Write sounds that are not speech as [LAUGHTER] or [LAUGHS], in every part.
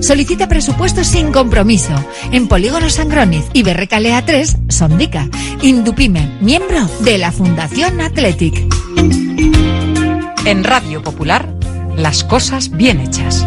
Solicita presupuesto sin compromiso. En Polígono Sangroniz y Berrecalea 3, Sondica. Indupime, miembro de la Fundación Athletic. En Radio Popular, las cosas bien hechas.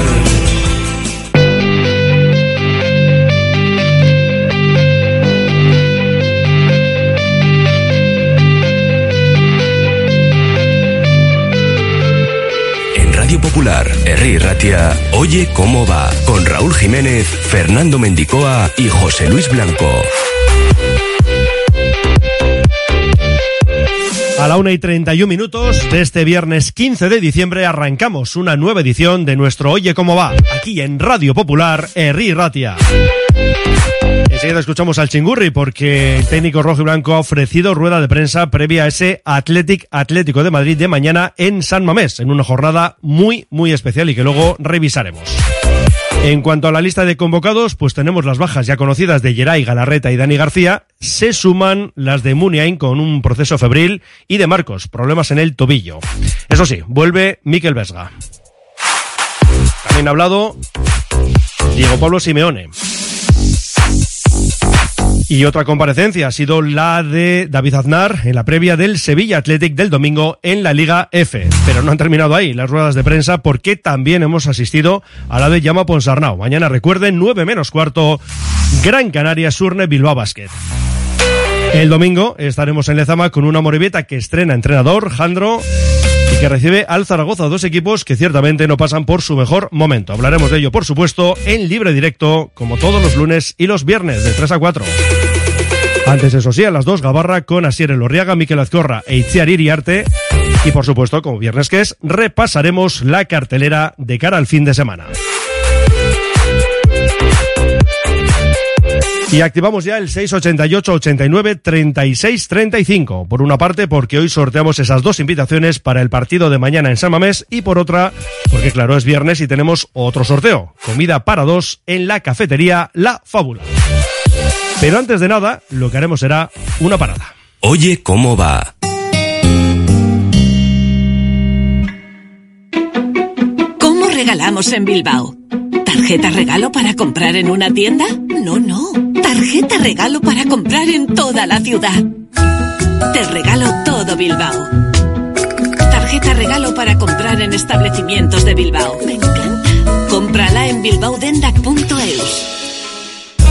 Popular, Herri Ratia, Oye cómo va, con Raúl Jiménez, Fernando Mendicoa y José Luis Blanco. A la 1 y 31 minutos de este viernes 15 de diciembre arrancamos una nueva edición de nuestro Oye cómo va, aquí en Radio Popular, Herri Ratia. Enseguida escuchamos al Chingurri porque el técnico rojo y blanco ha ofrecido rueda de prensa previa a ese Athletic Atlético de Madrid de mañana en San Mamés, en una jornada muy, muy especial y que luego revisaremos. En cuanto a la lista de convocados, pues tenemos las bajas ya conocidas de Geray, Galarreta y Dani García. Se suman las de Muniain con un proceso febril y de Marcos, problemas en el tobillo. Eso sí, vuelve Miquel Vesga. También ha hablado Diego Pablo Simeone. Y otra comparecencia ha sido la de David Aznar en la previa del Sevilla Athletic del domingo en la Liga F. Pero no han terminado ahí las ruedas de prensa porque también hemos asistido a la de Llama Ponsarnau. Mañana recuerden, 9 menos cuarto, Gran Canaria Surne Bilbao Basket. El domingo estaremos en Lezama con una Morevieta que estrena entrenador, Jandro, y que recibe al Zaragoza, dos equipos que ciertamente no pasan por su mejor momento. Hablaremos de ello, por supuesto, en libre directo, como todos los lunes y los viernes, de 3 a 4. Antes, eso sí, a las 2, Gabarra con Asier Elorriaga, Miquel Azcorra e Itziar Iriarte. Y por supuesto, como viernes que es, repasaremos la cartelera de cara al fin de semana. Y activamos ya el 688 89 36 35. Por una parte, porque hoy sorteamos esas dos invitaciones para el partido de mañana en San Mamés y por otra, porque claro, es viernes y tenemos otro sorteo. Comida para dos en la cafetería La Fábula. Pero antes de nada, lo que haremos será una parada. Oye cómo va. ¿Cómo regalamos en Bilbao? ¿Tarjeta regalo para comprar en una tienda? No, no. Tarjeta regalo para comprar en toda la ciudad. Te regalo todo Bilbao. Tarjeta regalo para comprar en establecimientos de Bilbao. Me encanta. Cómprala en bilbaodendac.eus.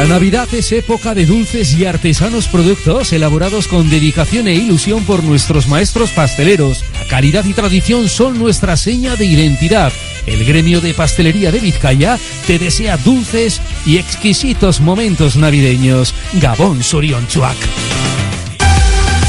La Navidad es época de dulces y artesanos productos elaborados con dedicación e ilusión por nuestros maestros pasteleros. La calidad y tradición son nuestra seña de identidad. El gremio de pastelería de Vizcaya te desea dulces y exquisitos momentos navideños. Gabón Surionchuac.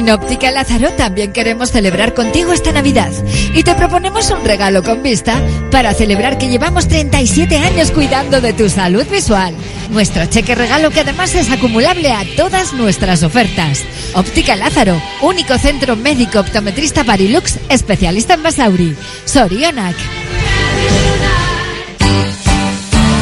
En Óptica Lázaro también queremos celebrar contigo esta Navidad y te proponemos un regalo con vista para celebrar que llevamos 37 años cuidando de tu salud visual. Nuestro cheque regalo que además es acumulable a todas nuestras ofertas. Óptica Lázaro, único centro médico optometrista Barilux, especialista en Basauri. Sorionac.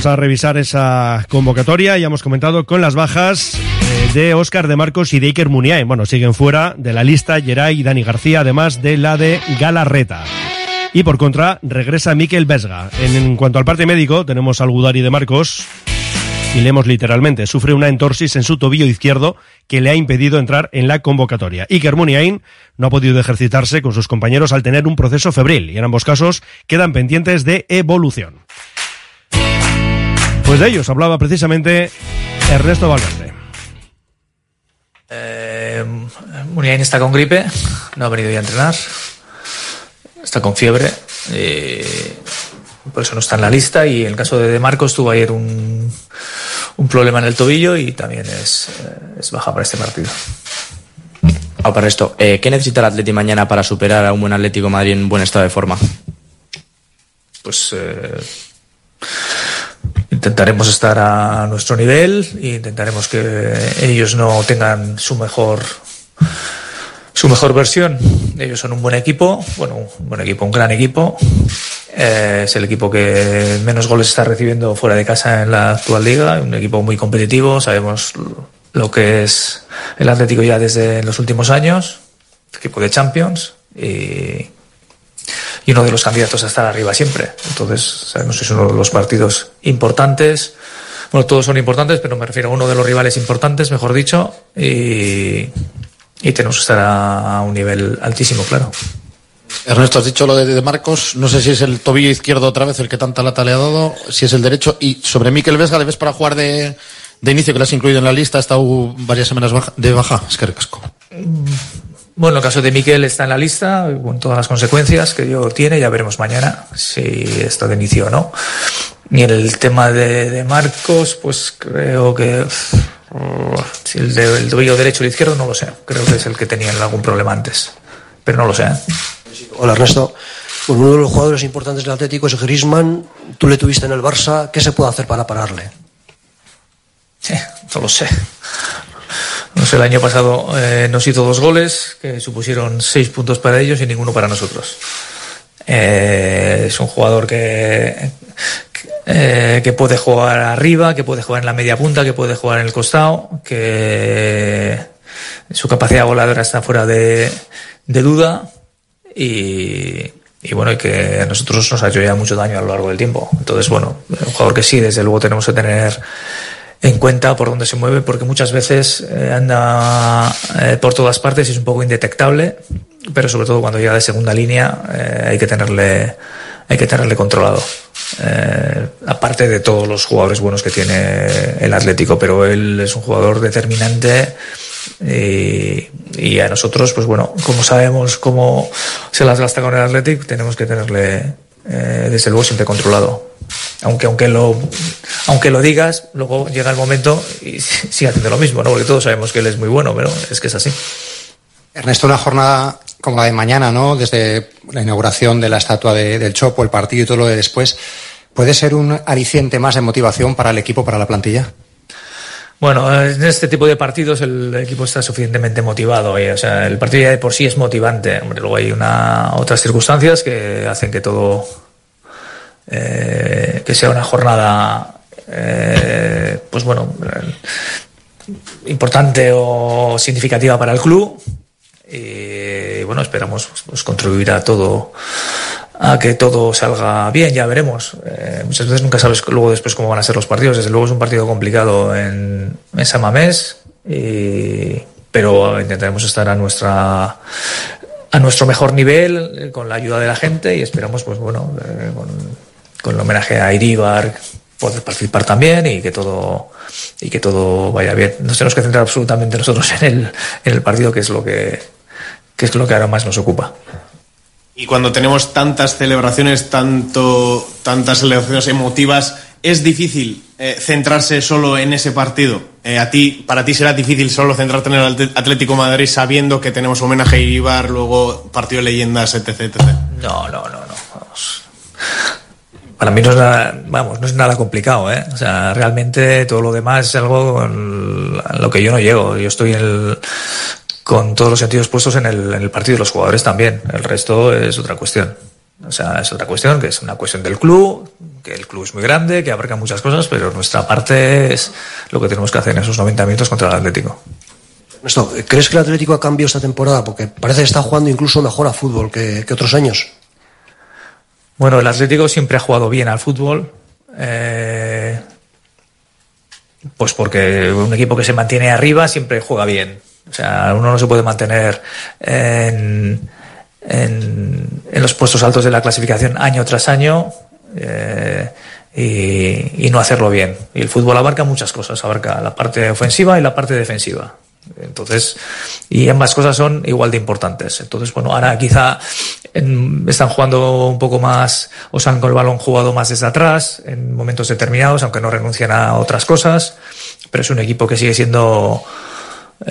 Vamos a revisar esa convocatoria. Ya hemos comentado con las bajas eh, de Óscar de Marcos y de Iker Muniain. Bueno, siguen fuera de la lista Geray y Dani García, además de la de Galarreta. Y por contra, regresa Miquel Vesga. En, en cuanto al parte médico, tenemos al Gudari de Marcos. Y leemos literalmente, sufre una entorsis en su tobillo izquierdo que le ha impedido entrar en la convocatoria. Iker Muniain no ha podido ejercitarse con sus compañeros al tener un proceso febril y en ambos casos quedan pendientes de evolución. Pues de ellos hablaba precisamente Ernesto Valverde. Eh, Muniain está con gripe, no ha venido ya a entrenar, está con fiebre, eh, por eso no está en la lista. Y en el caso de De Marcos tuvo ayer un, un problema en el tobillo y también es, eh, es baja para este partido. Ah, para esto, eh, ¿qué necesita el Atleti mañana para superar a un buen Atlético Madrid en buen estado de forma? Pues eh, intentaremos estar a nuestro nivel e intentaremos que ellos no tengan su mejor su mejor versión. Ellos son un buen equipo, bueno, un buen equipo, un gran equipo. Eh, es el equipo que menos goles está recibiendo fuera de casa en la actual liga, un equipo muy competitivo, sabemos lo que es el Atlético ya desde los últimos años, equipo de Champions y, y uno de los candidatos a estar arriba siempre. Entonces, sabemos que es uno de los partidos importantes. Bueno, todos son importantes, pero me refiero a uno de los rivales importantes, mejor dicho, y, y tenemos que estar a, un nivel altísimo, claro. Ernesto, has dicho lo de, de Marcos. No sé si es el tobillo izquierdo otra vez el que tanta lata le ha dado, si es el derecho. Y sobre Miquel Vesga, ¿le ves para jugar de, de inicio, que lo has incluido en la lista? Ha estado varias semanas baja- de baja. Es que recasco. Bueno, el caso de Miquel está en la lista, con todas las consecuencias que yo tiene, ya veremos mañana si está de inicio o no. Y el tema de, de Marcos, pues creo que si el, de- el tobillo derecho o el izquierdo no lo sé. Creo que es el que tenía algún problema antes, pero no lo sé. ¿eh? Hola Ernesto. Bueno, uno de los jugadores importantes del Atlético es Griezmann. Tú le tuviste en el Barça. ¿Qué se puede hacer para pararle? Sí, [LAUGHS] no lo sé. El año pasado eh, nos hizo dos goles que supusieron seis puntos para ellos y ninguno para nosotros. Eh, es un jugador que, que, eh, que puede jugar arriba, que puede jugar en la media punta, que puede jugar en el costado, que su capacidad voladora está fuera de, duda y, y bueno, y que a nosotros nos ha hecho ya mucho daño a lo largo del tiempo. Entonces, bueno, un jugador que sí, desde luego tenemos que tener en cuenta por dónde se mueve, porque muchas veces eh, anda eh, por todas partes y es un poco indetectable, pero sobre todo cuando llega de segunda línea eh, hay que tenerle hay que tenerle controlado. Eh, aparte de todos los jugadores buenos que tiene el Atlético, pero él es un jugador determinante y, a nosotros, pues bueno, como sabemos cómo se las gasta con el Atlético, tenemos que tenerle eh, desde luego siempre controlado. Aunque, aunque, lo, aunque lo digas, luego llega el momento y [LAUGHS] sigue haciendo lo mismo, ¿no? Porque todos sabemos que él es muy bueno, pero es que es así. Ernesto, una jornada como la de mañana, ¿no? Desde la inauguración de la estatua de- del Chopo, el partido y todo lo de después, ¿puede ser un aliciente más de motivación para el equipo, para la plantilla? Bueno, en este tipo de partidos el equipo está suficientemente motivado. Y, o sea, el partido ya de por sí es motivante. Hombre, luego hay una, otras circunstancias que hacen que todo eh, que sea una jornada eh, pues bueno importante o significativa para el club y bueno esperamos pues, contribuir a todo a que todo salga bien, ya veremos. Eh, muchas veces nunca sabes luego después cómo van a ser los partidos. Desde luego es un partido complicado en, en San Mamés, y, pero intentaremos estar a nuestra a nuestro mejor nivel eh, con la ayuda de la gente y esperamos pues bueno con, con, el homenaje a Iribar poder participar también y que todo y que todo vaya bien. Nos tenemos que centrar absolutamente nosotros en el, en el partido que es lo que, que es lo que ahora más nos ocupa. Y cuando tenemos tantas celebraciones, tanto, tantas celebraciones emotivas, es difícil eh, centrarse solo en ese partido. Eh, a ti, para ti será difícil solo centrarte en el Atlético Madrid sabiendo que tenemos homenaje a Ibar, luego partido de leyendas, etc, etc. No, no, no, no. Vamos. Para mí no es nada, vamos, no es nada complicado, ¿eh? O sea, realmente todo lo demás es algo con lo que yo no llego. Yo estoy en el, con todos los sentidos puestos en el, en el partido de los jugadores también. El resto es otra cuestión. O sea, es otra cuestión, que es una cuestión del club, que el club es muy grande, que abarca muchas cosas, pero nuestra parte es lo que tenemos que hacer en esos 90 minutos contra el Atlético. ¿crees que el Atlético ha cambiado esta temporada? Porque parece que está jugando incluso mejor a fútbol que otros años. Bueno, el Atlético siempre ha jugado bien al fútbol. Eh, pues porque un equipo que se mantiene arriba siempre juega bien. O sea, uno no se puede mantener en, los puestos altos de la clasificación año tras año eh, y, y, no hacerlo bien. Y el fútbol abarca muchas cosas, abarca la parte ofensiva y la parte defensiva. Entonces, y ambas cosas son igual de importantes. Entonces, bueno, ahora quizá están jugando un poco más, o se han con el balón jugado más desde atrás, en momentos determinados, aunque no renuncian a otras cosas, pero es un equipo que sigue siendo